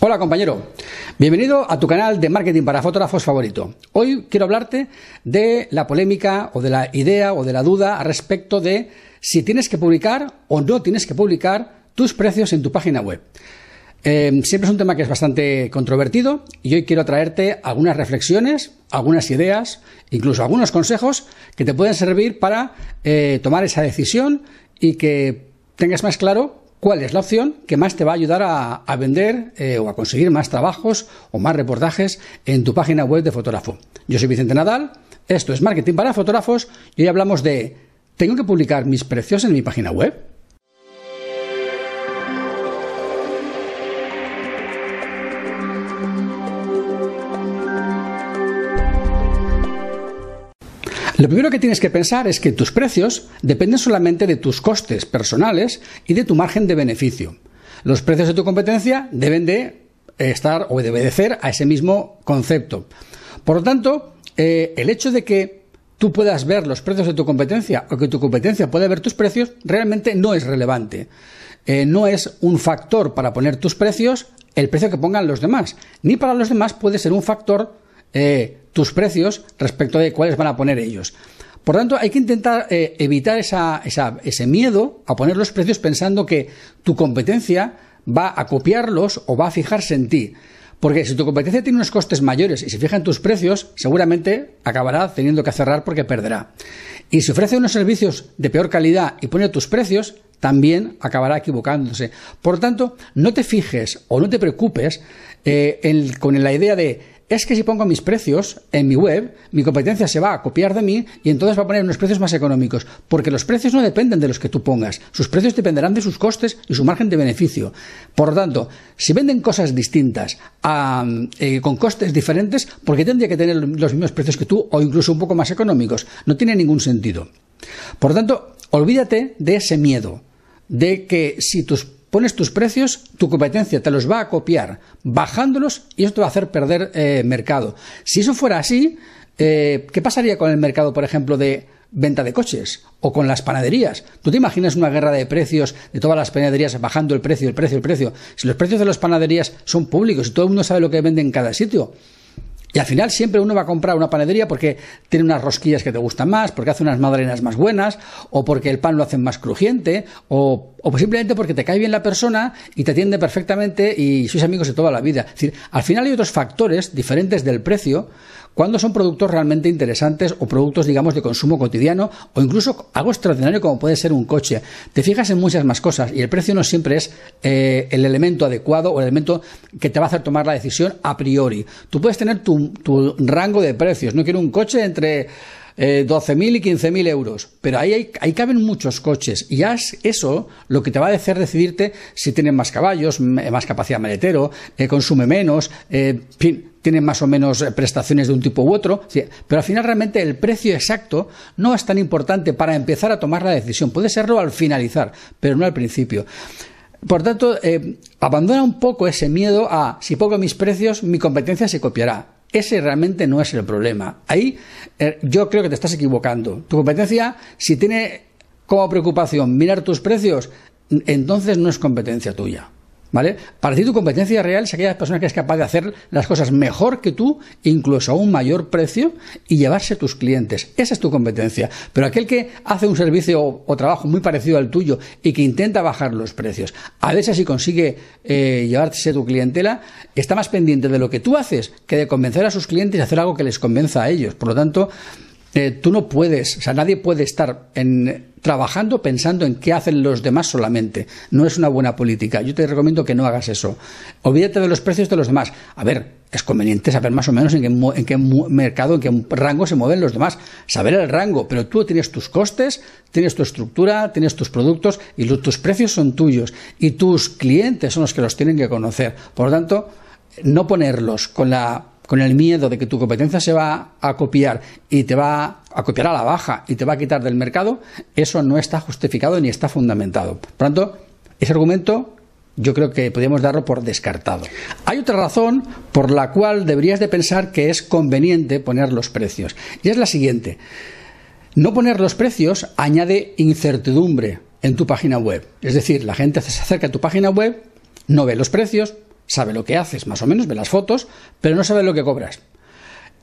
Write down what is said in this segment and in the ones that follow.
Hola compañero, bienvenido a tu canal de marketing para fotógrafos favorito. Hoy quiero hablarte de la polémica o de la idea o de la duda respecto de si tienes que publicar o no tienes que publicar tus precios en tu página web. Eh, siempre es un tema que es bastante controvertido y hoy quiero traerte algunas reflexiones, algunas ideas, incluso algunos consejos que te pueden servir para eh, tomar esa decisión y que tengas más claro cuál es la opción que más te va a ayudar a, vender eh, o a conseguir más trabajos o más reportajes en tu página web de fotógrafo. Yo soy Vicente Nadal, esto es Marketing para Fotógrafos y hoy hablamos de ¿tengo que publicar mis precios en mi página web? Lo primero que tienes que pensar es que tus precios dependen solamente de tus costes personales y de tu margen de beneficio. Los precios de tu competencia deben de estar o de obedecer a ese mismo concepto. Por lo tanto, eh, el hecho de que tú puedas ver los precios de tu competencia o que tu competencia pueda ver tus precios realmente no es relevante. Eh, no es un factor para poner tus precios el precio que pongan los demás. Ni para los demás puede ser un factor eh, tus precios respecto de cuáles van a poner ellos. Por tanto, hay que intentar eh, evitar ese miedo a poner los precios pensando que tu competencia va a copiarlos o va a fijarse en ti. Porque si tu competencia tiene unos costes mayores y se fija en tus precios, seguramente acabará teniendo que cerrar porque perderá. Y si ofrece unos servicios de peor calidad y pone tus precios, también acabará equivocándose. Por tanto, no te fijes o no te preocupes eh, con la idea de es que si pongo mis precios en mi web, mi competencia se va a copiar de mí y entonces va a poner unos precios más económicos, porque los precios no dependen de los que tú pongas, sus precios dependerán de sus costes y su margen de beneficio. Por lo tanto, si venden cosas distintas eh, con costes diferentes, ¿por qué tendría que tener los mismos precios que tú o incluso un poco más económicos? No tiene ningún sentido. Por lo tanto, olvídate de ese miedo, de que si tus pones tus precios, tu competencia te los va a copiar bajándolos y eso te va a hacer perder eh, mercado. Si eso fuera así, eh, ¿qué pasaría con el mercado, por ejemplo, de venta de coches o con las panaderías. ¿Tú te imaginas una guerra de precios de todas las panaderías bajando el precio, el precio, el precio? Si los precios de las panaderías son públicos y todo el mundo sabe lo que vende en cada sitio, y al final siempre uno va a comprar una panadería porque tiene unas rosquillas que te gustan más, porque hace unas madrenas más buenas, o porque el pan lo hacen más crujiente, o, o simplemente porque te cae bien la persona y te atiende perfectamente y sois amigos de toda la vida. Es decir, al final hay otros factores diferentes del precio cuando son productos realmente interesantes o productos, digamos, de consumo cotidiano o incluso algo extraordinario como puede ser un coche. Te fijas en muchas más cosas y el precio no siempre es eh, el elemento adecuado o el elemento que te va a hacer tomar la decisión a priori. Tú puedes tener tu, tu rango de precios. No quiero un coche entre eh, 12.000 y 15.000 euros. Pero ahí, ahí caben muchos coches y es eso lo que te va a hacer decidirte si tienen más caballos, más capacidad maletero, eh, consume menos, eh, tienen más o menos eh, prestaciones de un tipo u otro. Pero al final realmente el precio exacto no es tan importante para empezar a tomar la decisión. Puede serlo al finalizar, pero no al principio. Por tanto, abandona un poco ese miedo a si pongo mis precios, mi competencia se copiará. Ese realmente no es el problema. Ahí eh, yo creo que te estás equivocando. Tu competencia, si tiene como preocupación mirar tus precios, entonces no es competencia tuya. ¿Vale? Para ti tu competencia real es aquella persona que es capaz de hacer las cosas mejor que tú, incluso a un mayor precio, y llevarse tus clientes. Esa es tu competencia. Pero aquel que hace un servicio o, trabajo muy parecido al tuyo y que intenta bajar los precios, a veces si consigue eh, llevarse tu clientela, está más pendiente de lo que tú haces que de convencer a sus clientes y hacer algo que les convenza a ellos. Por lo tanto, eh, tú no puedes, o sea, nadie puede estar trabajando pensando en qué hacen los demás solamente. No es una buena política. Yo te recomiendo que no hagas eso. Olvídate de los precios de los demás. A ver, es conveniente saber más o menos en qué, mercado, en qué rango se mueven los demás. Saber el rango, pero tú tienes tus costes, tienes tu estructura, tienes tus productos y tus precios son tuyos. Y tus clientes son los que los tienen que conocer. Por lo tanto, no ponerlos con la con el miedo de que tu competencia se va a copiar y te va a copiar a la baja y te va a quitar del mercado, eso no está justificado ni está fundamentado. Por tanto, ese argumento yo creo que podríamos darlo por descartado. Hay otra razón por la cual deberías de pensar que es conveniente poner los precios y es la siguiente. No poner los precios añade incertidumbre en tu página web. Es decir, la gente se acerca a tu página web, no ve los precios, sabe lo que haces, más o menos, ve las fotos, pero no sabe lo que cobras.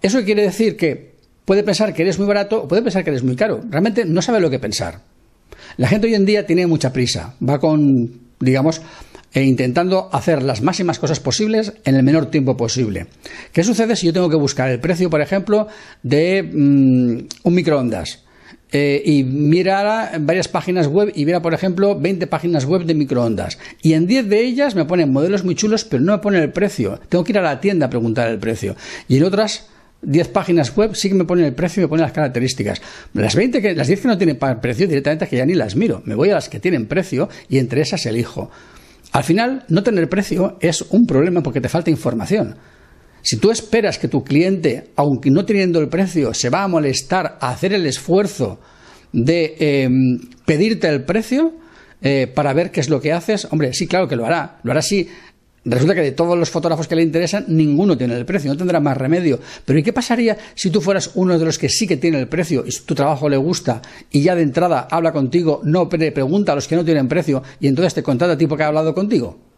Eso quiere decir que puede pensar que eres muy barato o puede pensar que eres muy caro. Realmente no sabe lo que pensar. La gente hoy en día tiene mucha prisa, va con, digamos, e intentando hacer las máximas cosas posibles en el menor tiempo posible. ¿Qué sucede si yo tengo que buscar el precio, por ejemplo, de mm, un microondas? Eh, y mirar varias páginas web y viera, por ejemplo, 20 páginas web de microondas. Y en 10 de ellas me ponen modelos muy chulos, pero no me ponen el precio. Tengo que ir a la tienda a preguntar el precio. Y en otras 10 páginas web sí que me ponen el precio y me ponen las características. Las 20 que, las 10 que no tienen precio directamente que ya ni las miro. Me voy a las que tienen precio y entre esas elijo. Al final, no tener precio es un problema porque te falta información. Si tú esperas que tu cliente, aunque no teniendo el precio, se va a molestar a hacer el esfuerzo de em, pedirte el precio eh, para ver qué es lo que haces, hombre, sí, claro que lo hará. Lo hará si Resulta que de todos los fotógrafos que le interesan, ninguno tiene el precio, no tendrá más remedio. Pero ¿y qué pasaría si tú fueras uno de los que sí que tiene el precio y tu trabajo le gusta y ya de entrada habla contigo, no pregunta a los que no tienen precio y entonces te contrata a ti porque ha hablado contigo?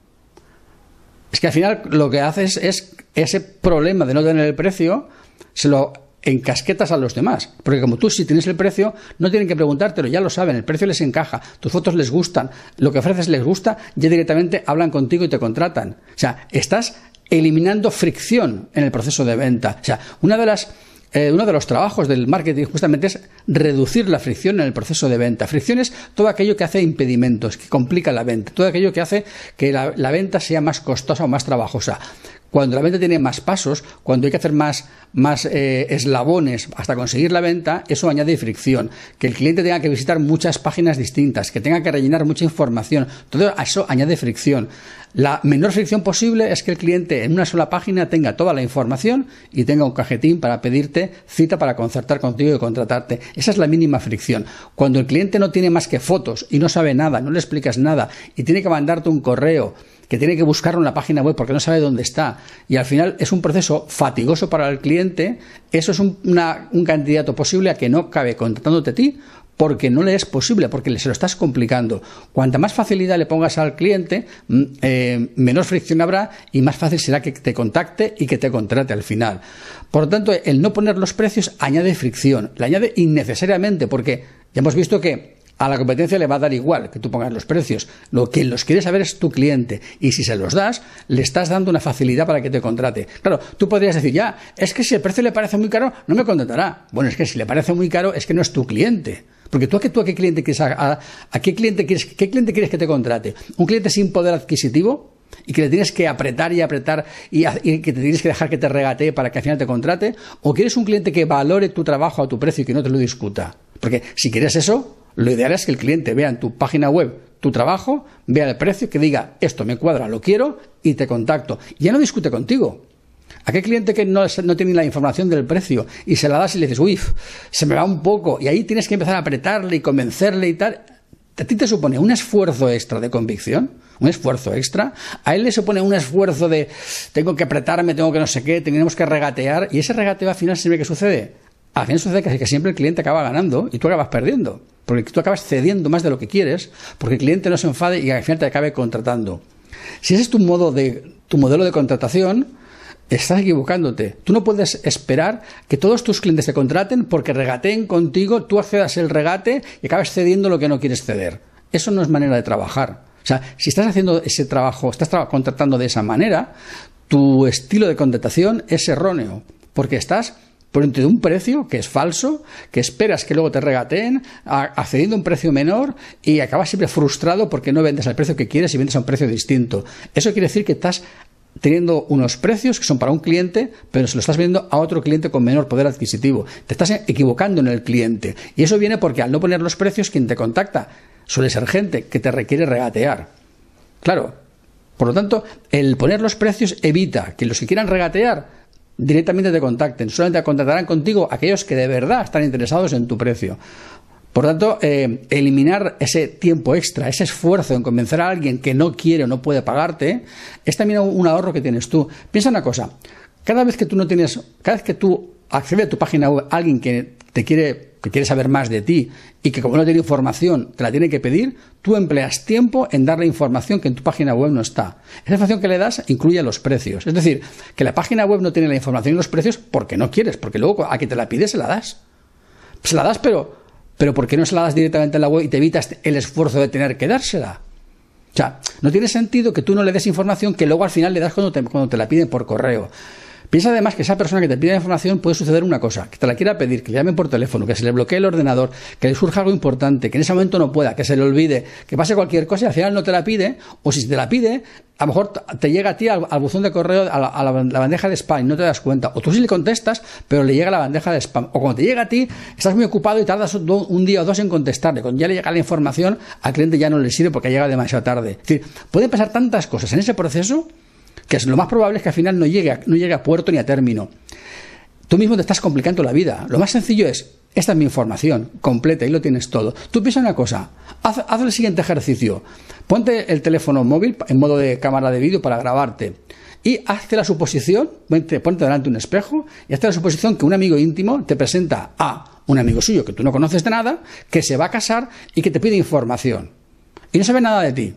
Es que al final lo que haces es ese problema de no tener el precio, se lo encasquetas a los demás. Porque como tú si tienes el precio, no tienen que preguntártelo, ya lo saben, el precio les encaja, tus fotos les gustan, lo que ofreces les gusta, ya directamente hablan contigo y te contratan. O sea, estás eliminando fricción en el proceso de venta. O sea, una de las eh, uno de los trabajos del marketing justamente es reducir la fricción en el proceso de venta. Fricción es todo aquello que hace impedimentos, que complica la venta, todo aquello que hace que la venta sea más costosa o más trabajosa. Cuando la venta tiene más pasos, cuando hay que hacer más, más eh, eslabones hasta conseguir la venta, eso añade fricción. Que el cliente tenga que visitar muchas páginas distintas, que tenga que rellenar mucha información, todo eso añade fricción. La menor fricción posible es que el cliente en una sola página tenga toda la información y tenga un cajetín para pedirte cita para concertar contigo y contratarte. Esa es la mínima fricción. Cuando el cliente no tiene más que fotos y no sabe nada, no le explicas nada y tiene que mandarte un correo, que tiene que buscarlo en la página web porque no sabe dónde está. Y al final es un proceso fatigoso para el cliente. Eso es un, un candidato posible a que no cabe contratándote a ti porque no le es posible, porque se lo estás complicando. Cuanta más facilidad le pongas al cliente, mm, eh, menos fricción habrá y más fácil será que te contacte y que te contrate al final. Por lo tanto, el no poner los precios añade fricción, le añade innecesariamente, porque ya hemos visto que a la competencia le va a dar igual que tú pongas los precios. Lo que los quiere saber es tu cliente. Y si se los das, le estás dando una facilidad para que te contrate. Claro, tú podrías decir, ya, es que si el precio le parece muy caro, no me contratará. Bueno, es que si le parece muy caro, es que no es tu cliente. Porque tú a, qué, tú a qué cliente quieres, a, qué cliente quieres, qué cliente quieres que te contrate? ¿Un cliente sin poder adquisitivo? y que le tienes que apretar y apretar y, y, que te tienes que dejar que te regatee para que al final te contrate, o quieres un cliente que valore tu trabajo a tu precio y que no te lo discuta. Porque si quieres eso, lo ideal es que el cliente vea en tu página web tu trabajo, vea el precio, que diga esto me cuadra, lo quiero y te contacto. Ya no discute contigo. ¿A qué cliente que no, no, tiene la información del precio y se la das y le dices, uy, se me va un poco, y ahí tienes que empezar a apretarle y convencerle y tal? ¿A ti te supone un esfuerzo extra de convicción? ¿Un esfuerzo extra? A él le supone un esfuerzo de tengo que apretarme, tengo que no sé qué, tenemos que regatear, y ese regateo al final siempre que sucede. Al final sucede que siempre el cliente acaba ganando y tú acabas perdiendo porque tú acabas cediendo más de lo que quieres, porque el cliente no se enfade y al final te acabe contratando. Si ese es tu modo de tu modelo de contratación, estás equivocándote. Tú no puedes esperar que todos tus clientes te contraten porque regateen contigo, tú accedas el regate y acabas cediendo lo que no quieres ceder. Eso no es manera de trabajar. O sea, si estás haciendo ese trabajo, estás contratando de esa manera, tu estilo de contratación es erróneo, porque estás por un precio que es falso, que esperas que luego te regateen, accediendo a un precio menor y acabas siempre frustrado porque no vendes al precio que quieres y vendes a un precio distinto. Eso quiere decir que estás teniendo unos precios que son para un cliente, pero se lo estás vendiendo a otro cliente con menor poder adquisitivo. Te estás equivocando en el cliente. Y eso viene porque al no poner los precios, quien te contacta suele ser gente que te requiere regatear. Claro. Por lo tanto, el poner los precios evita que los que quieran regatear directamente te contacten. Solamente contratarán contigo aquellos que de verdad están interesados en tu precio. Por tanto, eh, eliminar ese tiempo extra, ese esfuerzo en convencer a alguien que no quiere o no puede pagarte, es también un ahorro que tienes tú. Piensa una cosa, cada vez que tú no tienes, cada vez que tú accedes a tu página web alguien que te quiere que quiere saber más de ti y que como no tiene información te la tiene que pedir, tú empleas tiempo en darle información que en tu página web no está. Esa información que le das incluye los precios. Es decir, que la página web no tiene la información y los precios porque no quieres, porque luego a que te la pides se la das. Se la das, pero, pero ¿por qué no se la das directamente en la web y te evitas el esfuerzo de tener que dársela? O sea, no tiene sentido que tú no le des información que luego al final le das cuando te, cuando te la piden por correo. Piensa además que esa persona que te pide la información puede suceder una cosa, que te la quiera pedir, que le llamen por teléfono, que se le bloquee el ordenador, que le surja algo importante, que en ese momento no pueda, que se le olvide, que pase cualquier cosa y al final no te la pide, o si te la pide, a lo mejor te llega a ti al, buzón de correo, a, la, bandeja de spam, y no te das cuenta. O tú sí le contestas, pero le llega a la bandeja de spam. O cuando te llega a ti, estás muy ocupado y tardas un día o dos en contestarle. Cuando ya le llega la información, al cliente ya no le sirve porque llega demasiado tarde. Es decir, pueden pasar tantas cosas en ese proceso que lo más probable es que al final no llegue, a, no llegue a puerto ni a término. Tú mismo te estás complicando la vida. Lo más sencillo es, esta es mi información completa y lo tienes todo. Tú piensa una cosa, haz, el siguiente ejercicio. Ponte el teléfono móvil en modo de cámara de vídeo para grabarte y hazte la suposición, ponte delante un espejo y hazte la suposición que un amigo íntimo te presenta a un amigo suyo que tú no conoces de nada, que se va a casar y que te pide información. Y no sabe nada de ti.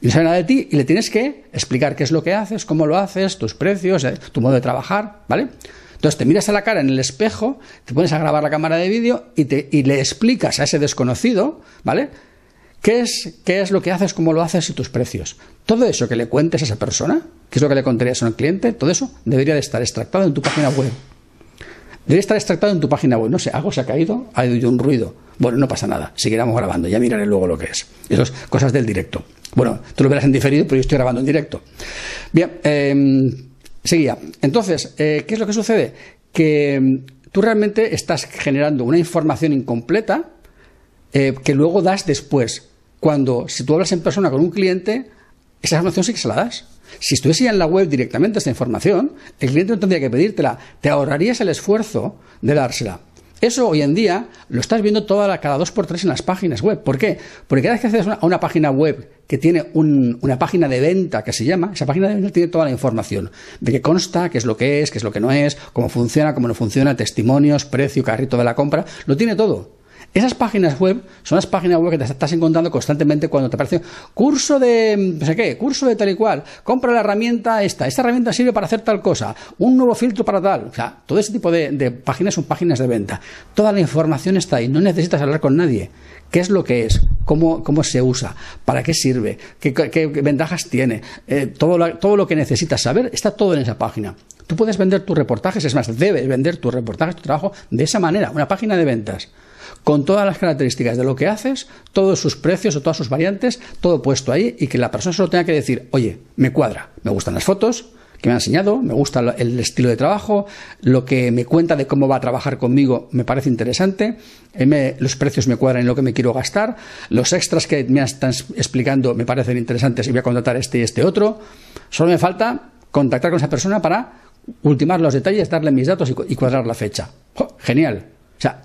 Y no sabe nada de ti y le tienes que explicar qué es lo que haces, cómo lo haces, tus precios, eh, tu modo de trabajar, ¿vale? Entonces te miras a la cara en el espejo, te pones a grabar la cámara de vídeo y, te, y le explicas a ese desconocido, ¿vale? ¿Qué es, ¿Qué es lo que haces, cómo lo haces y tus precios? Todo eso que le cuentes a esa persona, qué es lo que le contarías a un cliente, todo eso debería de estar extractado en tu página web. Debería estar extractado en tu página web. No sé, algo se ha caído, ha oído un ruido. Bueno, no pasa nada, seguiremos grabando, ya miraré luego lo que es. Eso es cosas del directo. Bueno, tú lo verás en diferido, pero yo estoy grabando en directo. Bien, eh, seguía. Entonces, eh, ¿qué es lo que sucede? Que mm, tú realmente estás generando una información incompleta eh, que luego das después. Cuando, si tú hablas en persona con un cliente, esa información sí que se la das. Si estuviese en la web directamente esta información, el cliente no tendría que pedírtela. Te ahorrarías el esfuerzo de dársela. Eso hoy en día lo estás viendo toda cada dos por tres en las páginas web. ¿Por qué? Porque cada vez que haces una, una página web que tiene una página de venta que se llama, esa página de venta tiene toda la información de qué consta, qué es lo que es, qué es lo que no es, cómo funciona, cómo no funciona, testimonios, precio, carrito de la compra, lo tiene todo. Esas páginas web son las páginas web que te estás encontrando constantemente cuando te aparece curso de no sé qué, curso de tal y cual, compra la herramienta esta, esta herramienta sirve para hacer tal cosa, un nuevo filtro para tal. O sea, todo ese tipo de, páginas son páginas de venta. Toda la información está ahí, no necesitas hablar con nadie. ¿Qué es lo que es? ¿Cómo, cómo se usa? ¿Para qué sirve? ¿Qué, ventajas tiene? Eh, todo, todo lo que necesitas saber está todo en esa página. Tú puedes vender tus reportajes, es más, debes vender tus reportajes, tu trabajo de esa manera, una página de ventas con todas las características de lo que haces, todos sus precios o todas sus variantes, todo puesto ahí y que la persona solo tenga que decir, oye, me cuadra, me gustan las fotos que me ha enseñado, me gusta el estilo de trabajo, lo que me cuenta de cómo va a trabajar conmigo me parece interesante, los precios me cuadran en lo que me quiero gastar, los extras que me están explicando me parecen interesantes y voy a contratar este y este otro. Solo me falta contactar con esa persona para ultimar los detalles, darle mis datos y, cuadrar la fecha. genial. O sea,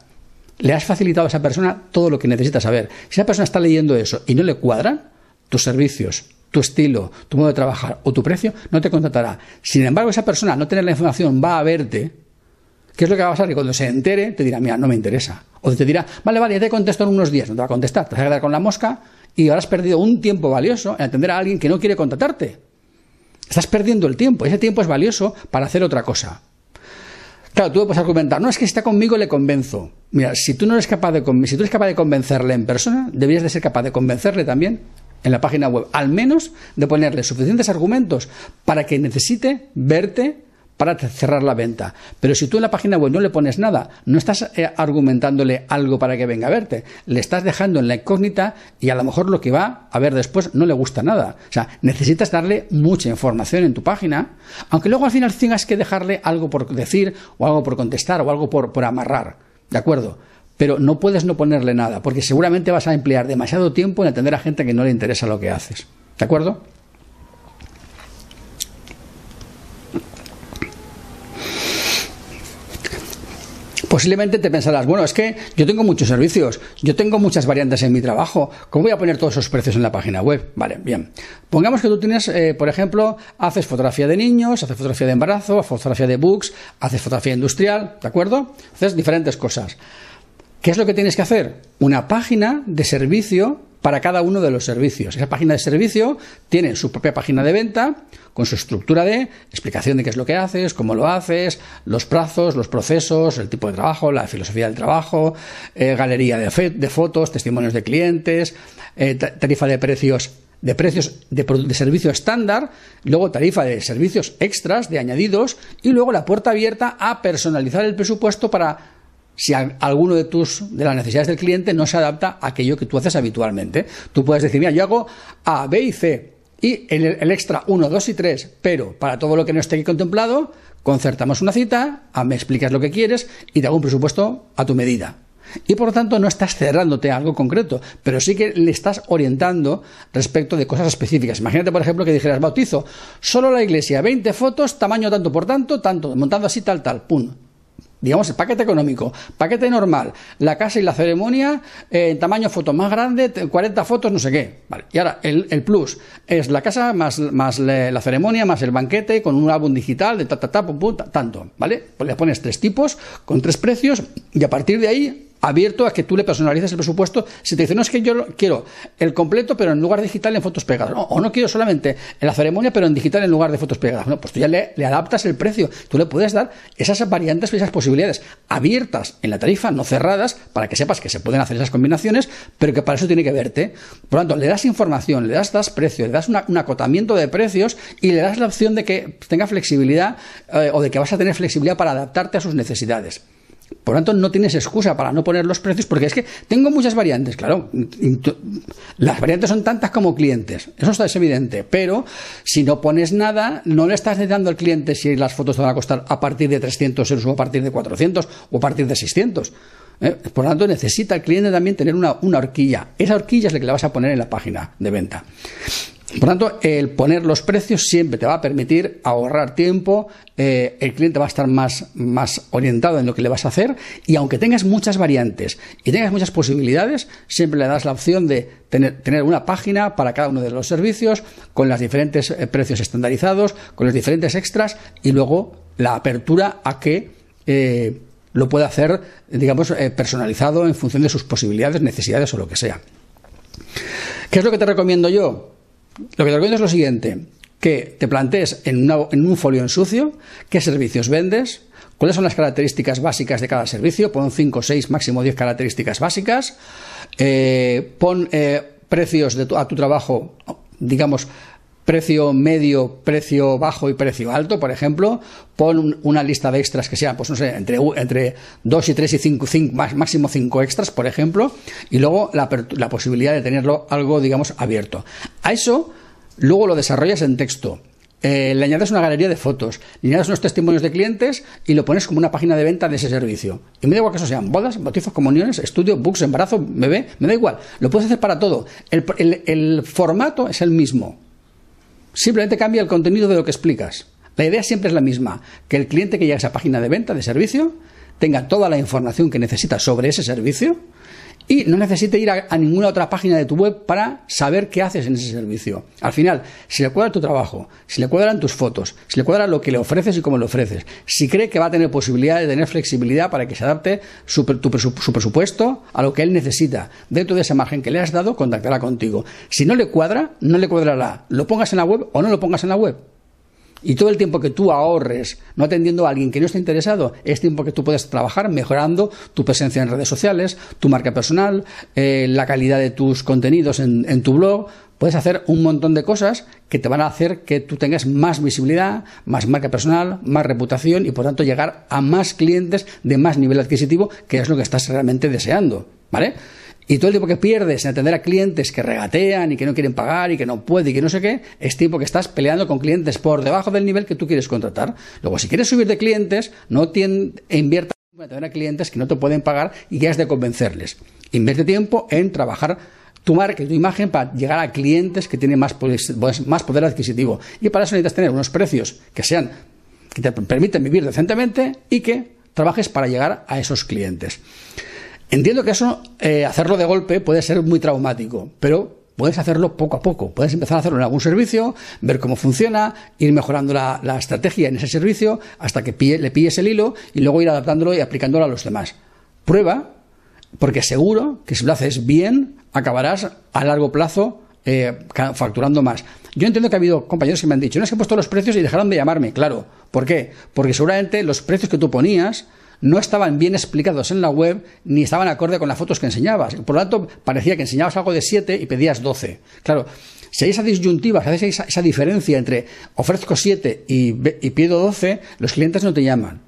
le has facilitado a esa persona todo lo que necesita saber. Si esa persona está leyendo eso y no le cuadran tus servicios, tu estilo, tu modo de trabajar o tu precio, no te contratará. Sin embargo, esa persona no tener la información va a verte. ¿Qué es lo que va a pasar? Que cuando se entere, te dirá, mira, no me interesa. O te dirá, vale, vale, ya te contesto en unos días. No te va a contestar, te vas a quedar con la mosca y has perdido un tiempo valioso en atender a alguien que no quiere contratarte. Estás perdiendo el tiempo. Ese tiempo es valioso para hacer otra cosa. Claro, tú puedes argumentar, no, es que si está conmigo le convenzo. Mira, si tú no eres capaz de, si tú eres capaz de convencerle en persona, deberías de ser capaz de convencerle también en la página web, al menos de ponerle suficientes argumentos para que necesite verte para cerrar la venta. Pero si tú en la página web no le pones nada, no estás eh, argumentándole algo para que venga a verte, le estás dejando en la incógnita y a lo mejor lo que va a ver después no le gusta nada. O sea, necesitas darle mucha información en tu página, aunque luego al final tengas que dejarle algo por decir o algo por contestar o algo por, por amarrar. ¿De acuerdo? Pero no puedes no ponerle nada, porque seguramente vas a emplear demasiado tiempo en atender a gente que no le interesa lo que haces. ¿De acuerdo? Posiblemente te pensarás, bueno, es que yo tengo muchos servicios, yo tengo muchas variantes en mi trabajo, ¿cómo voy a poner todos esos precios en la página web? Vale, bien. Pongamos que tú tienes, eh, por ejemplo, haces fotografía de niños, haces fotografía de embarazo, fotografía de books, haces fotografía industrial, ¿de acuerdo? Haces diferentes cosas. ¿Qué es lo que tienes que hacer? Una página de servicio para cada uno de los servicios. Esa página de servicio tiene su propia página de venta con su estructura de explicación de qué es lo que haces, cómo lo haces, los plazos, los procesos, el tipo de trabajo, la filosofía del trabajo, eh, galería de, fotos, testimonios de clientes, eh, tarifa de precios de precios de, de, servicio estándar, luego tarifa de servicios extras, de añadidos, y luego la puerta abierta a personalizar el presupuesto para si alguno de tus de las necesidades del cliente no se adapta a aquello que tú haces habitualmente. Tú puedes decir, mira, yo hago A, B y C y el, extra 1, 2 y 3, pero para todo lo que no esté aquí contemplado, concertamos una cita, me explicas lo que quieres y te hago un presupuesto a tu medida. Y por lo tanto no estás cerrándote a algo concreto, pero sí que le estás orientando respecto de cosas específicas. Imagínate, por ejemplo, que dijeras, bautizo, solo la iglesia, 20 fotos, tamaño tanto por tanto, tanto, montando así, tal, tal, pum digamos, el paquete económico, paquete normal, la casa y la ceremonia, eh, tamaño foto más grande, 40 fotos, no sé qué. Vale. Y ahora, el, plus es la casa más, más la ceremonia, más el banquete, con un álbum digital de ta, ta, ta, pum, tanto, ¿vale? Pues le pones tres tipos, con tres precios, y a partir de ahí abierto a que tú le personalices el presupuesto. Si te dice, no es que yo quiero el completo, pero en lugar digital en fotos pegadas. o no quiero solamente en la ceremonia, pero en digital en lugar de fotos pegadas. No, pues tú ya le, adaptas el precio. Tú le puedes dar esas variantes esas posibilidades abiertas en la tarifa, no cerradas, para que sepas que se pueden hacer esas combinaciones, pero que para eso tiene que verte. Por lo tanto, le das información, le das, das precios, le das un acotamiento de precios y le das la opción de que tenga flexibilidad eh, o de que vas a tener flexibilidad para adaptarte a sus necesidades. Por lo tanto, no tienes excusa para no poner los precios porque es que tengo muchas variantes, claro. Las variantes son tantas como clientes, eso está es evidente. Pero si no pones nada, no le estás dando al cliente si las fotos te van a costar a partir de 300 euros o a partir de 400 o a partir de 600. ¿eh? Por lo tanto, necesita el cliente también tener una, una horquilla. Esa horquilla es la que le vas a poner en la página de venta. Por tanto, el poner los precios siempre te va a permitir ahorrar tiempo, eh, el cliente va a estar más, más orientado en lo que le vas a hacer y aunque tengas muchas variantes y tengas muchas posibilidades, siempre le das la opción de tener, tener una página para cada uno de los servicios con los diferentes eh, precios estandarizados, con los diferentes extras y luego la apertura a que eh, lo pueda hacer, digamos, personalizado en función de sus posibilidades, necesidades o lo que sea. ¿Qué es lo que te recomiendo yo? Lo que te recomiendo es lo siguiente, que te plantees en, un folio en sucio qué servicios vendes, cuáles son las características básicas de cada servicio, pon 5, 6, máximo 10 características básicas, eh, pon eh, precios de a tu trabajo, digamos, precio medio, precio bajo y precio alto, por ejemplo, pon una lista de extras que sea, pues no sé, entre, entre 2 y 3 y 5, máximo 5 extras, por ejemplo, y luego la, la posibilidad de tenerlo algo, digamos, abierto. A eso, luego lo desarrollas en texto. Eh, le añades una galería de fotos, le añades unos testimonios de clientes y lo pones como una página de venta de ese servicio. Y me da igual que eso sean bodas, bautizos, comuniones, estudio, books, embarazo, bebé, me da igual. Lo puedes hacer para todo. el formato es el mismo. Simplemente cambia el contenido de lo que explicas. La idea siempre es la misma, que el cliente que llega a esa página de venta, de servicio, tenga toda la información que necesita sobre ese servicio y no necesite ir a, ninguna otra página de tu web para saber qué haces en ese servicio. Al final, si le cuadra tu trabajo, si le cuadran tus fotos, si le cuadra lo que le ofreces y cómo le ofreces, si cree que va a tener posibilidad de tener flexibilidad para que se adapte su, su presupuesto a lo que él necesita, dentro de ese margen que le has dado, contactará contigo. Si no le cuadra, no le cuadrará. Lo pongas en la web o no lo pongas en la web. Y todo el tiempo que tú ahorres no atendiendo a alguien que no está interesado, es tiempo que tú puedes trabajar mejorando tu presencia en redes sociales, tu marca personal, eh, la calidad de tus contenidos en, tu blog. Puedes hacer un montón de cosas que te van a hacer que tú tengas más visibilidad, más marca personal, más reputación y por tanto llegar a más clientes de más nivel adquisitivo, que es lo que estás realmente deseando. ¿Vale? Y todo el tiempo que pierdes en atender a clientes que regatean y que no quieren pagar y que no pueden y que no sé qué, es tiempo que estás peleando con clientes por debajo del nivel que tú quieres contratar. Luego, si quieres subir de clientes, no invierta en atender a clientes que no te pueden pagar y que has de convencerles. Invierte tiempo en trabajar tu marca y tu imagen para llegar a clientes que tienen más poder, más poder adquisitivo. Y para eso necesitas tener unos precios que sean que te permiten vivir decentemente y que trabajes para llegar a esos clientes. Entiendo que eso, eh, hacerlo de golpe puede ser muy traumático, pero puedes hacerlo poco a poco. Puedes empezar a hacerlo en algún servicio, ver cómo funciona, ir mejorando la, estrategia en ese servicio hasta que le pilles el hilo y luego ir adaptándolo y aplicándolo a los demás. Prueba, porque seguro que si lo haces bien, acabarás a largo plazo eh, facturando más. Yo entiendo que ha habido compañeros que me han dicho, no es que he puesto los precios y dejaron de llamarme. Claro, ¿por qué? Porque seguramente los precios que tú ponías no estaban bien explicados en la web ni estaban acorde con las fotos que enseñabas. Por lo tanto, parecía que enseñabas algo de 7 y pedías 12. Claro, si hay esa disyuntiva, si hay esa, diferencia entre ofrezco 7 y, y pido 12, los clientes no te llaman.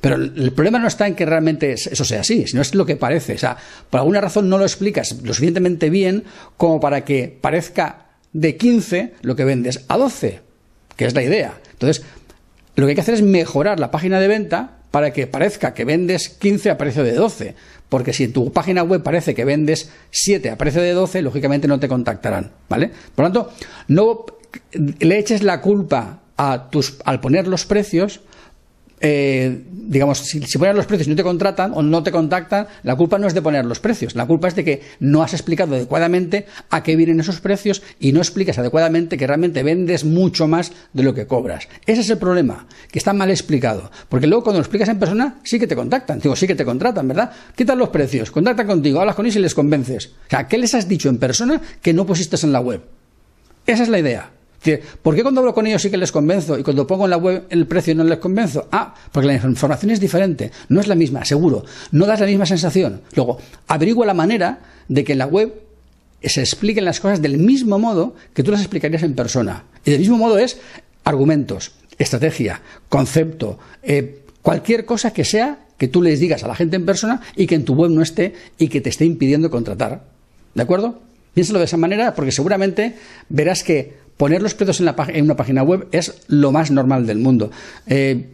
Pero el problema no está en que realmente eso sea así, sino es lo que parece. O sea, por alguna razón no lo explicas lo suficientemente bien como para que parezca de 15 lo que vendes a 12, que es la idea. Entonces, lo que hay que hacer es mejorar la página de venta para que parezca que vendes 15 a precio de 12. Porque si en tu página web parece que vendes 7 a precio de 12, lógicamente no te contactarán. ¿Vale? Por lo tanto, no le eches la culpa a tus, al poner los precios eh, digamos, si, pones los precios y no te contratan o no te contactan, la culpa no es de poner los precios, la culpa es de que no has explicado adecuadamente a qué vienen esos precios y no explicas adecuadamente que realmente vendes mucho más de lo que cobras. Ese es el problema, que está mal explicado. Porque luego cuando lo explicas en persona, sí que te contactan, digo, sí que te contratan, ¿verdad? Quitan los precios, contactan contigo, hablas con ellos y les convences. O sea, ¿qué les has dicho en persona que no pusiste en la web? Esa es la idea. ¿Por qué cuando hablo con ellos sí que les convenzo y cuando pongo en la web el precio no les convenzo? Ah, porque la información es diferente, no es la misma, seguro, no das la misma sensación. Luego, averigua la manera de que en la web se expliquen las cosas del mismo modo que tú las explicarías en persona. Y del mismo modo es argumentos, estrategia, concepto, eh, cualquier cosa que sea que tú les digas a la gente en persona y que en tu web no esté y que te esté impidiendo contratar. ¿De acuerdo? Piénsalo de esa manera porque seguramente verás que poner los precios en, una página web es lo más normal del mundo. Eh,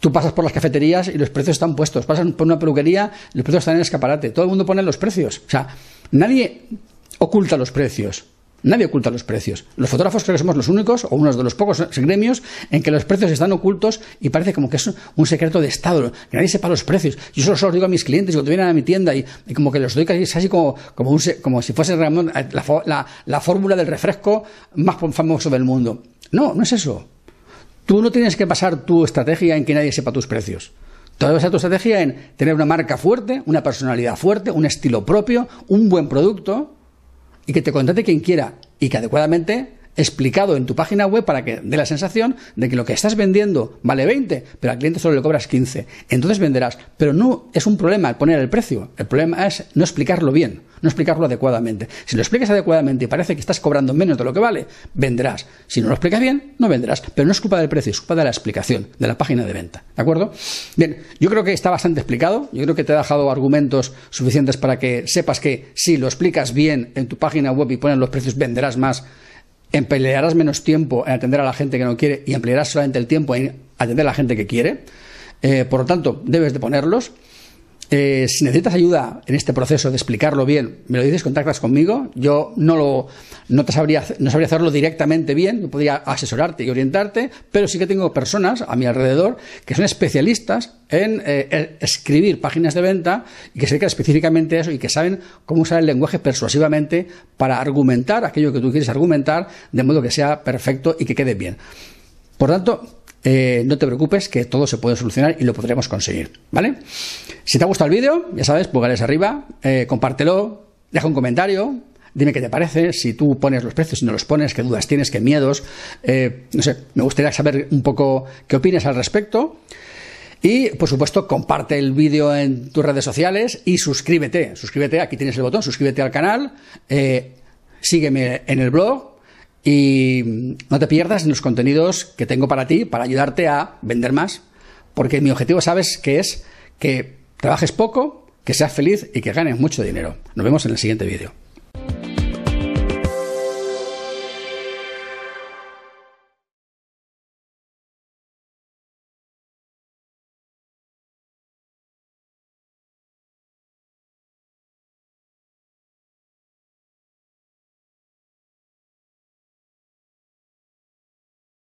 tú pasas por las cafeterías y los precios están puestos. Pasas por una peluquería y los precios están en el escaparate. Todo el mundo pone los precios. O sea, nadie oculta los precios. Nadie oculta los precios. Los fotógrafos creo que somos los únicos, o unos de los pocos gremios, en que los precios están ocultos y parece como que es un secreto de Estado, que nadie sepa los precios. Yo solo, los digo a mis clientes cuando vienen a mi tienda y, como que los doy casi, como, como, como si fuese la, la fórmula del refresco más famoso del mundo. No, no es eso. Tú no tienes que basar tu estrategia en que nadie sepa tus precios. Debes basar tu estrategia en tener una marca fuerte, una personalidad fuerte, un estilo propio, un buen producto y que te contrate quien quiera y que adecuadamente explicado en tu página web para que dé la sensación de que lo que estás vendiendo vale 20, pero al cliente solo le cobras 15. Entonces venderás. Pero no es un problema el poner el precio. El problema es no explicarlo bien, no explicarlo adecuadamente. Si lo explicas adecuadamente y parece que estás cobrando menos de lo que vale, venderás. Si no lo explicas bien, no venderás. Pero no es culpa del precio, es culpa de la explicación, de la página de venta. ¿De acuerdo? Bien, yo creo que está bastante explicado. Yo creo que te he dejado argumentos suficientes para que sepas que si lo explicas bien en tu página web y pones los precios, venderás más emplearás menos tiempo en atender a la gente que no quiere y emplearás solamente el tiempo en atender a la gente que quiere. Eh, por lo tanto, debes de ponerlos. Eh, si necesitas ayuda en este proceso de explicarlo bien, me lo dices, contactas conmigo. Yo no lo no te sabría no sabría hacerlo directamente bien, yo podría asesorarte y orientarte, pero sí que tengo personas a mi alrededor que son especialistas en eh, escribir páginas de venta y que se dedican específicamente a eso y que saben cómo usar el lenguaje persuasivamente para argumentar aquello que tú quieres argumentar de modo que sea perfecto y que quede bien. Por tanto, eh, no te preocupes que todo se puede solucionar y lo podremos conseguir, ¿vale? Si te ha gustado el vídeo, ya sabes, pulgares arriba, eh, compártelo, deja un comentario, dime qué te parece, si tú pones los precios, si no los pones, qué dudas tienes, qué miedos, eh, no sé, me gustaría saber un poco qué opinas al respecto. Y, por supuesto, comparte el vídeo en tus redes sociales y suscríbete. Suscríbete, aquí tienes el botón, suscríbete al canal, sígueme en el blog, y no te pierdas los contenidos que tengo para ti para ayudarte a vender más, porque mi objetivo, sabes, que es que trabajes poco, que seas feliz y que ganes mucho dinero. Nos vemos en el siguiente vídeo.